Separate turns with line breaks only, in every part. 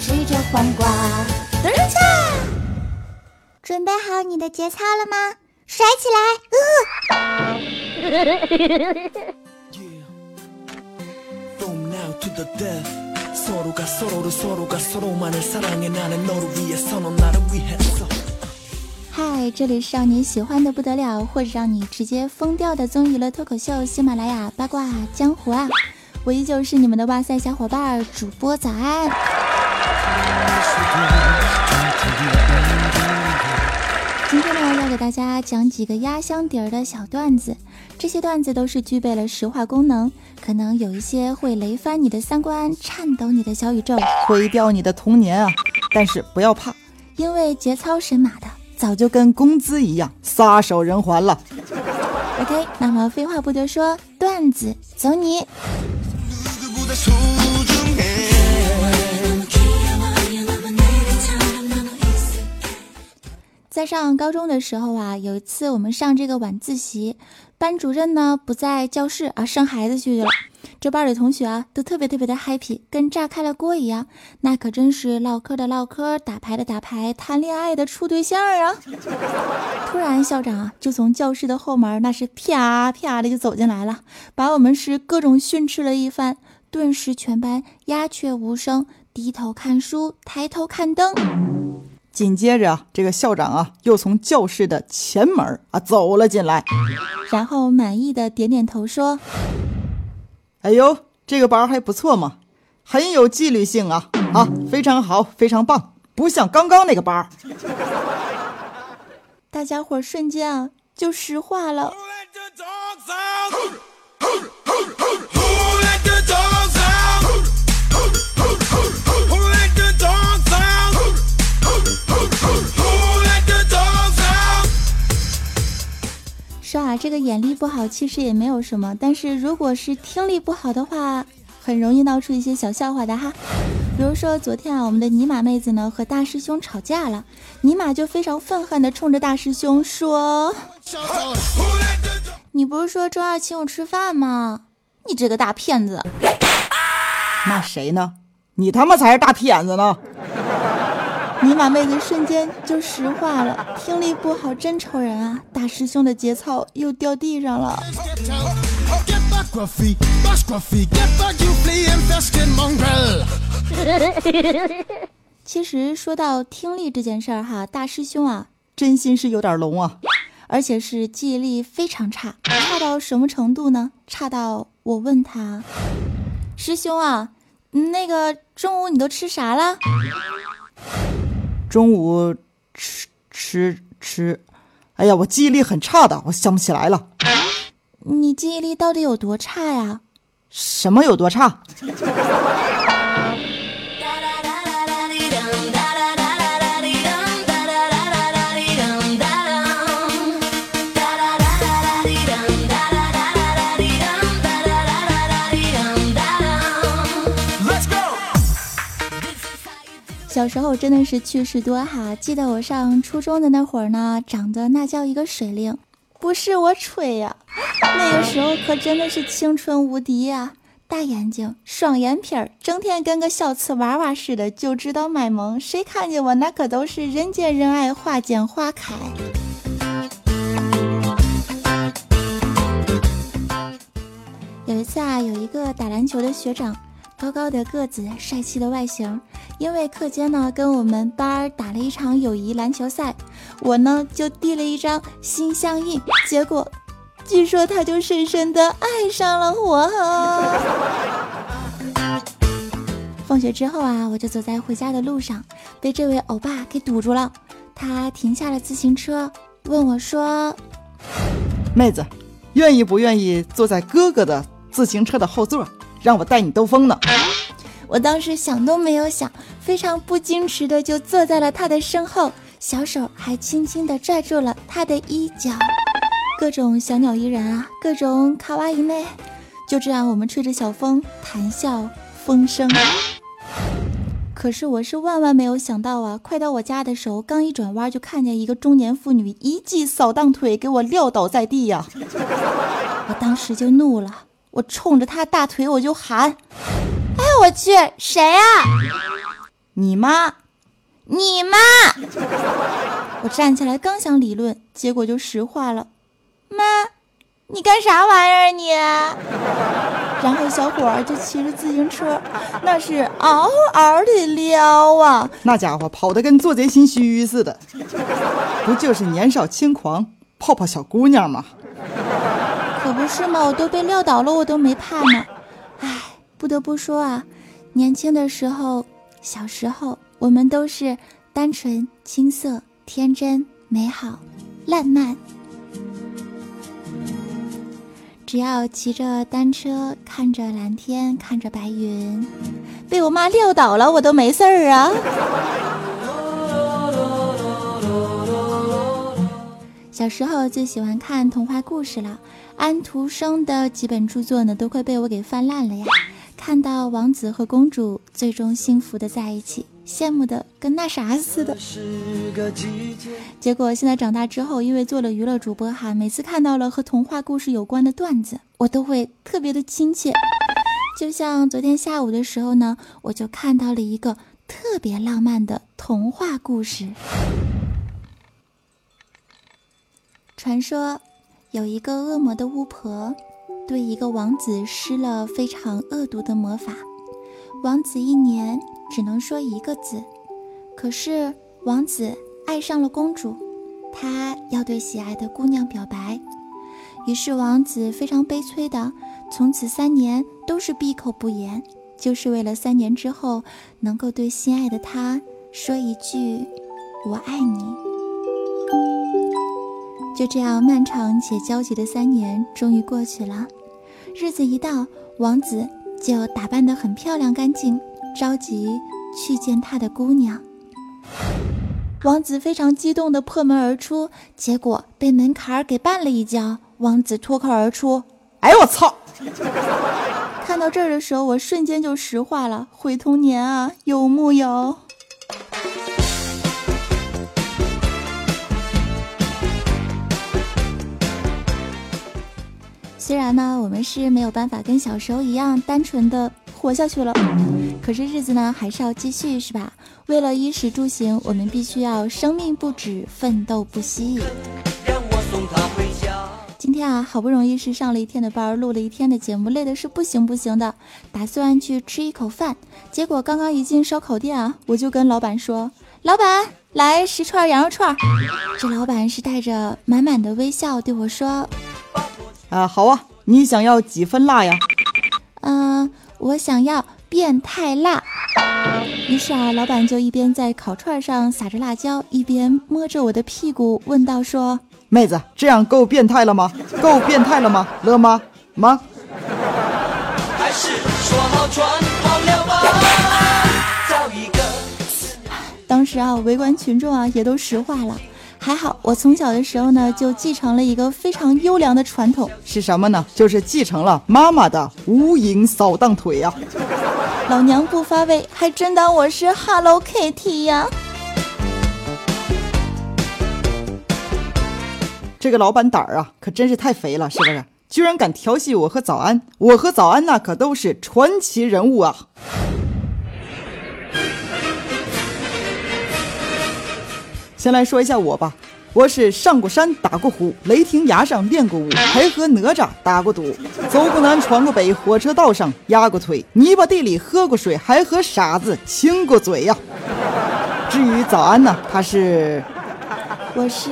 吃着黄瓜。
等一下，准备好你的节操了吗？甩起来！呃。
嗨，这里是让你喜欢的不得了，或者让你直接疯掉的综艺乐脱口秀——喜马拉雅八卦江湖啊！我依旧是你们的哇塞小伙伴主播早安。今天呢，要给大家讲几个压箱底儿的小段子，这些段子都是具备了石化功能，可能有一些会雷翻你的三观，颤抖你的小宇宙，
毁掉你的童年啊！但是不要怕，
因为节操神马的
早就跟工资一样撒手人寰了。
OK，那么废话不多说，段子走你。在上高中的时候啊，有一次我们上这个晚自习，班主任呢不在教室啊，生孩子去了。这班里同学啊都特别特别的 happy，跟炸开了锅一样。那可真是唠嗑的唠嗑，打牌的打牌，谈恋爱的处对象啊。突然校长啊就从教室的后门那是啪啪的就走进来了，把我们是各种训斥了一番。顿时全班鸦雀无声，低头看书，抬头看灯。
紧接着啊，这个校长啊，又从教室的前门啊走了进来，
然后满意的点点头说：“
哎呦，这个班还不错嘛，很有纪律性啊，啊，非常好，非常棒，不像刚刚那个班。”
大家伙瞬间啊就石化了。这个眼力不好其实也没有什么，但是如果是听力不好的话，很容易闹出一些小笑话的哈。比如说昨天啊，我们的尼玛妹子呢和大师兄吵架了，尼玛就非常愤恨的冲着大师兄说：“你不是说周二请我吃饭吗？你这个大骗子！”
骂谁呢？你他妈才是大骗子呢！
尼玛妹子瞬间就石化了，听力不好真愁人啊！大师兄的节操又掉地上了。其实说到听力这件事儿哈，大师兄啊，
真心是有点聋啊，
而且是记忆力非常差，差到什么程度呢？差到我问他，师兄啊，那个中午你都吃啥了？
中午吃吃吃，哎呀，我记忆力很差的，我想不起来了。
你记忆力到底有多差呀？
什么有多差？
小时候真的是趣事多哈，记得我上初中的那会儿呢，长得那叫一个水灵，不是我吹呀，那个时候可真的是青春无敌呀，大眼睛，双眼皮儿，整天跟个小瓷娃娃似的，就知道卖萌，谁看见我那可都是人见人爱，花见花开。有一次啊，有一个打篮球的学长。高高的个子，帅气的外形，因为课间呢跟我们班打了一场友谊篮球赛，我呢就递了一张心相印，结果据说他就深深的爱上了我。放学之后啊，我就走在回家的路上，被这位欧巴给堵住了。他停下了自行车，问我说：“
妹子，愿意不愿意坐在哥哥的自行车的后座？”让我带你兜风呢！
我当时想都没有想，非常不矜持的就坐在了他的身后，小手还轻轻的拽住了他的衣角，各种小鸟依人啊，各种卡哇伊妹，就这样我们吹着小风，谈笑风生。可是我是万万没有想到啊！快到我家的时候，刚一转弯就看见一个中年妇女一记扫荡腿给我撂倒在地呀！我当时就怒了。我冲着他大腿我就喊：“哎我去，谁啊？
你妈！
你妈！”我站起来刚想理论，结果就石化了。妈，你干啥玩意儿你？然后小伙儿就骑着自行车，那是嗷嗷的撩啊！
那家伙跑得跟做贼心虚似的，不就是年少轻狂，泡泡小姑娘吗？
可不是嘛，我都被撂倒了，我都没怕呢。唉，不得不说啊，年轻的时候，小时候，我们都是单纯、青涩、天真、美好、烂漫。只要骑着单车，看着蓝天，看着白云，被我妈撂倒了，我都没事儿啊。小时候最喜欢看童话故事了，安徒生的几本著作呢，都快被我给翻烂了呀。看到王子和公主最终幸福的在一起。羡慕的跟那啥似的，结果现在长大之后，因为做了娱乐主播哈，每次看到了和童话故事有关的段子，我都会特别的亲切。就像昨天下午的时候呢，我就看到了一个特别浪漫的童话故事。传说有一个恶魔的巫婆，对一个王子施了非常恶毒的魔法，王子一年。只能说一个字，可是王子爱上了公主，他要对喜爱的姑娘表白，于是王子非常悲催的，从此三年都是闭口不言，就是为了三年之后能够对心爱的她说一句“我爱你”。就这样漫长且焦急的三年终于过去了，日子一到，王子就打扮得很漂亮干净。着急去见他的姑娘，王子非常激动的破门而出，结果被门槛儿给绊了一跤。王子脱口而出：“
哎呦我操！”
看到这儿的时候，我瞬间就石化了。毁童年啊，有木有？虽然呢，我们是没有办法跟小时候一样单纯的。活下去了，可是日子呢还是要继续，是吧？为了衣食住行，我们必须要生命不止，奋斗不息。今天啊，好不容易是上了一天的班，录了一天的节目，累的是不行不行的，打算去吃一口饭。结果刚刚一进烧烤店啊，我就跟老板说：“老板，来十串羊肉串。”这老板是带着满满的微笑对我说：“
啊，好啊，你想要几分辣呀？”
嗯。我想要变态辣，于是啊，老板就一边在烤串上撒着辣椒，一边摸着我的屁股问道：“说
妹子，这样够变态了吗？够变态了吗？了吗？吗？”
当时啊，围观群众啊也都石化了。还好，我从小的时候呢，就继承了一个非常优良的传统，
是什么呢？就是继承了妈妈的无影扫荡腿呀。
老娘不发威，还真当我是 Hello Kitty 呀？
这个老板胆儿啊，可真是太肥了，是不是？居然敢调戏我和早安，我和早安那可都是传奇人物啊！先来说一下我吧，我是上过山打过虎，雷霆崖上练过武，还和哪吒打过赌，走过南闯过北，火车道上压过腿，泥巴地里喝过水，还和傻子亲过嘴呀。至于早安呢，他是，
我是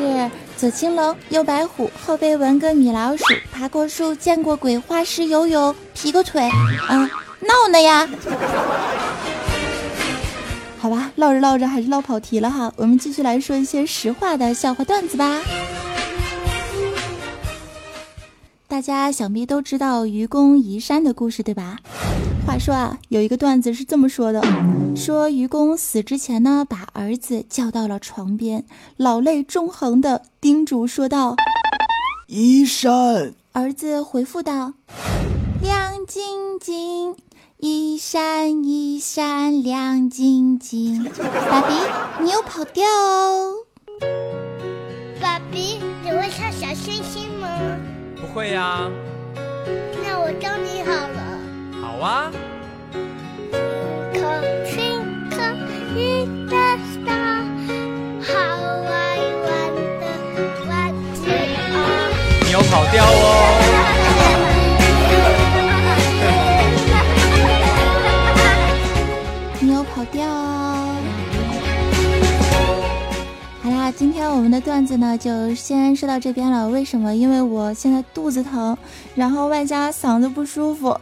左青龙右白虎，后背纹个米老鼠，爬过树见过鬼，花式游泳劈过腿，啊，闹呢呀。唠着唠着还是唠跑题了哈。我们继续来说一些实话的笑话段子吧。大家想必都知道愚公移山的故事，对吧？话说啊，有一个段子是这么说的：说愚公死之前呢，把儿子叫到了床边，老泪纵横的叮嘱说道：“
移山。”
儿子回复道：“亮晶晶。”一闪一闪亮晶晶，爸比，你又跑调哦！
爸比，你会唱小星星吗？
不会呀。
那我教你好了。
好啊。你有跑调哦。
今天我们的段子呢就先说到这边了。为什么？因为我现在肚子疼，然后外加嗓子不舒服。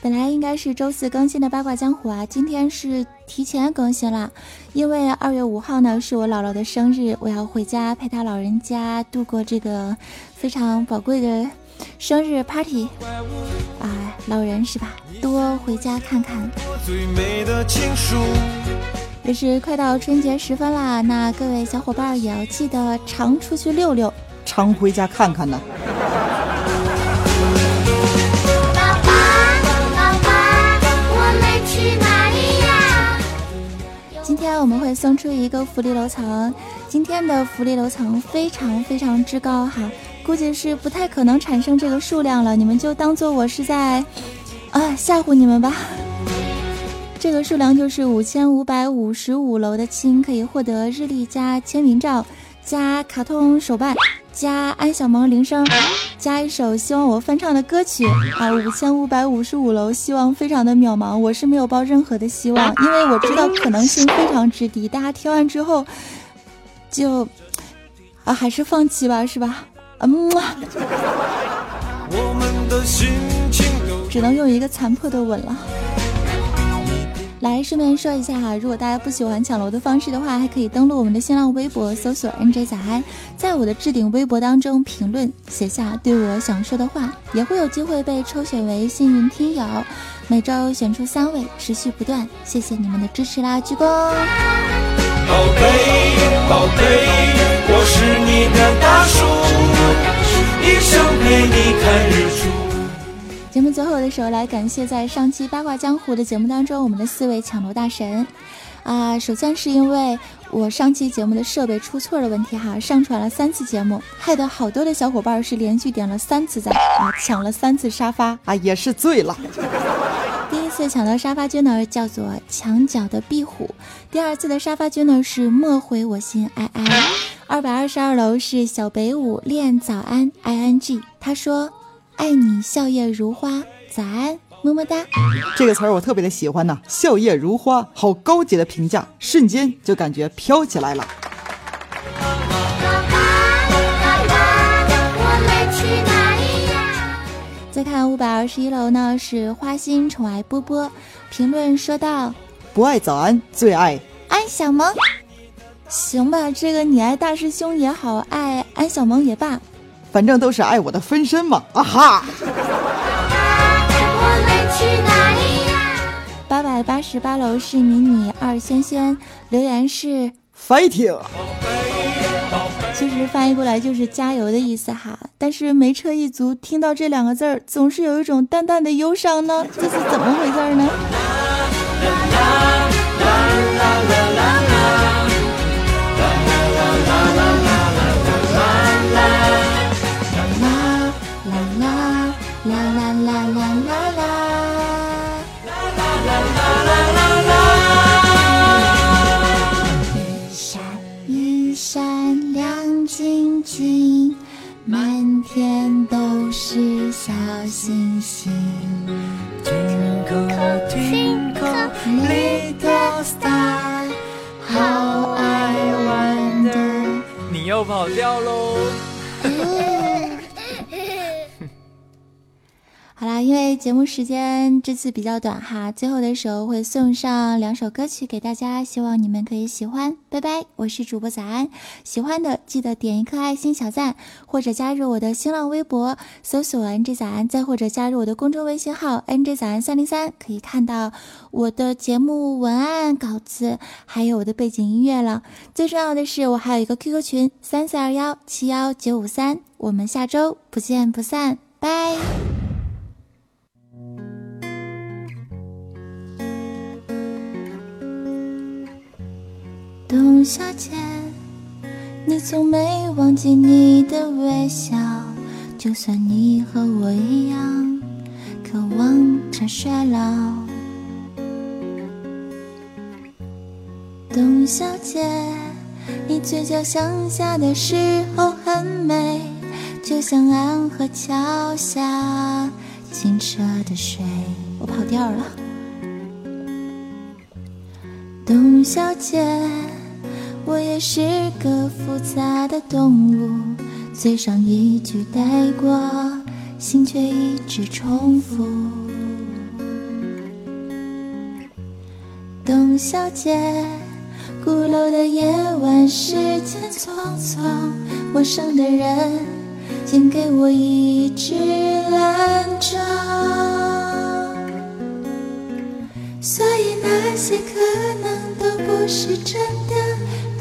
本来应该是周四更新的八卦江湖啊，今天是提前更新了，因为二月五号呢是我姥姥的生日，我要回家陪她老人家度过这个非常宝贵的生日 party。啊，老人是吧？多回家看看。也是快到春节时分啦，那各位小伙伴也要记得常出去溜溜，
常回家看看呢。
今天我们会送出一个福利楼层，今天的福利楼层非常非常之高哈，估计是不太可能产生这个数量了，你们就当做我是在啊吓唬你们吧。这个数量就是五千五百五十五楼的亲可以获得日历加签名照加卡通手办加安小萌铃声加一首希望我翻唱的歌曲啊！五千五百五十五楼希望非常的渺茫，我是没有抱任何的希望，因为我知道可能性非常之低。大家听完之后就啊还是放弃吧，是吧？嗯，只能用一个残破的吻了。来，顺便说一下哈，如果大家不喜欢抢楼的方式的话，还可以登录我们的新浪微博，搜索 “nj 早安”，在我的置顶微博当中评论写下对我想说的话，也会有机会被抽选为幸运听友。每周选出三位，持续不断，谢谢你们的支持啦，鞠躬！
宝贝，宝贝，我是你的大树，一生陪你看日出。
节目最后的时候，来感谢在上期八卦江湖的节目当中，我们的四位抢楼大神啊。首先是因为我上期节目的设备出错的问题哈，上传了三次节目，害得好多的小伙伴是连续点了三次赞啊，抢了三次沙发
啊，也是醉了。
第一次抢到沙发君呢，叫做墙角的壁虎；第二次的沙发君呢是莫回我心哀哀。二百二十二楼是小北舞练早安 i n g，他说。爱你笑靥如花，早安，么么哒。
这个词儿我特别的喜欢呐，笑靥如花，好高级的评价，瞬间就感觉飘起来了。
再看五百二十一楼呢，是花心宠爱波波，评论说道：
不爱早安，最爱
安小萌。行吧，这个你爱大师兄也好，爱安小萌也罢。
反正都是爱我的分身嘛，啊哈！
八百八十八楼是迷你二轩轩，留言是
fighting。
其实翻译过来就是加油的意思哈，但是没车一族听到这两个字儿，总是有一种淡淡的忧伤呢，这是怎么回事呢？
又跑掉喽！
因为节目时间这次比较短哈，最后的时候会送上两首歌曲给大家，希望你们可以喜欢。拜拜，我是主播早安，喜欢的记得点一颗爱心小赞，或者加入我的新浪微博搜索 “nj 早安”，再或者加入我的公众微信号 “nj 早安三零三”，可以看到我的节目文案稿子，还有我的背景音乐了。最重要的是，我还有一个 QQ 群三四二幺七幺九五三，我们下周不见不散，拜。董小姐，你从没忘记你的微笑，就算你和我一样渴望着衰老。董小姐，你嘴角向下的时候很美，就像安河桥下清澈的水。我跑调了。董小姐，我也是个复杂的动物，嘴上一句带过，心却一直重复。董小姐，鼓楼的夜晚，时间匆匆，陌生的人请给我一支兰州。所以那些可能都不是真的，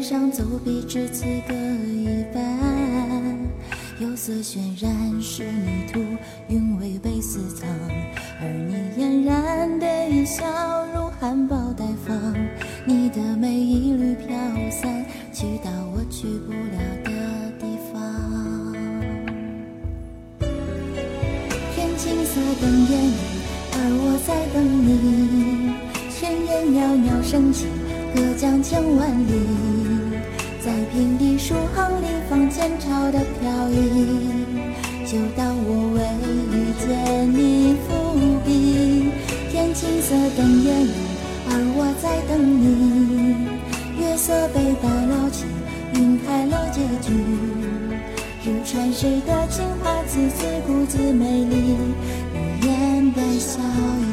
纸上走笔至此各一半，釉色渲染是泥土，你，月色被打捞起，晕开了结局。日穿谁的情话，字字骨子美丽，你眼带笑意。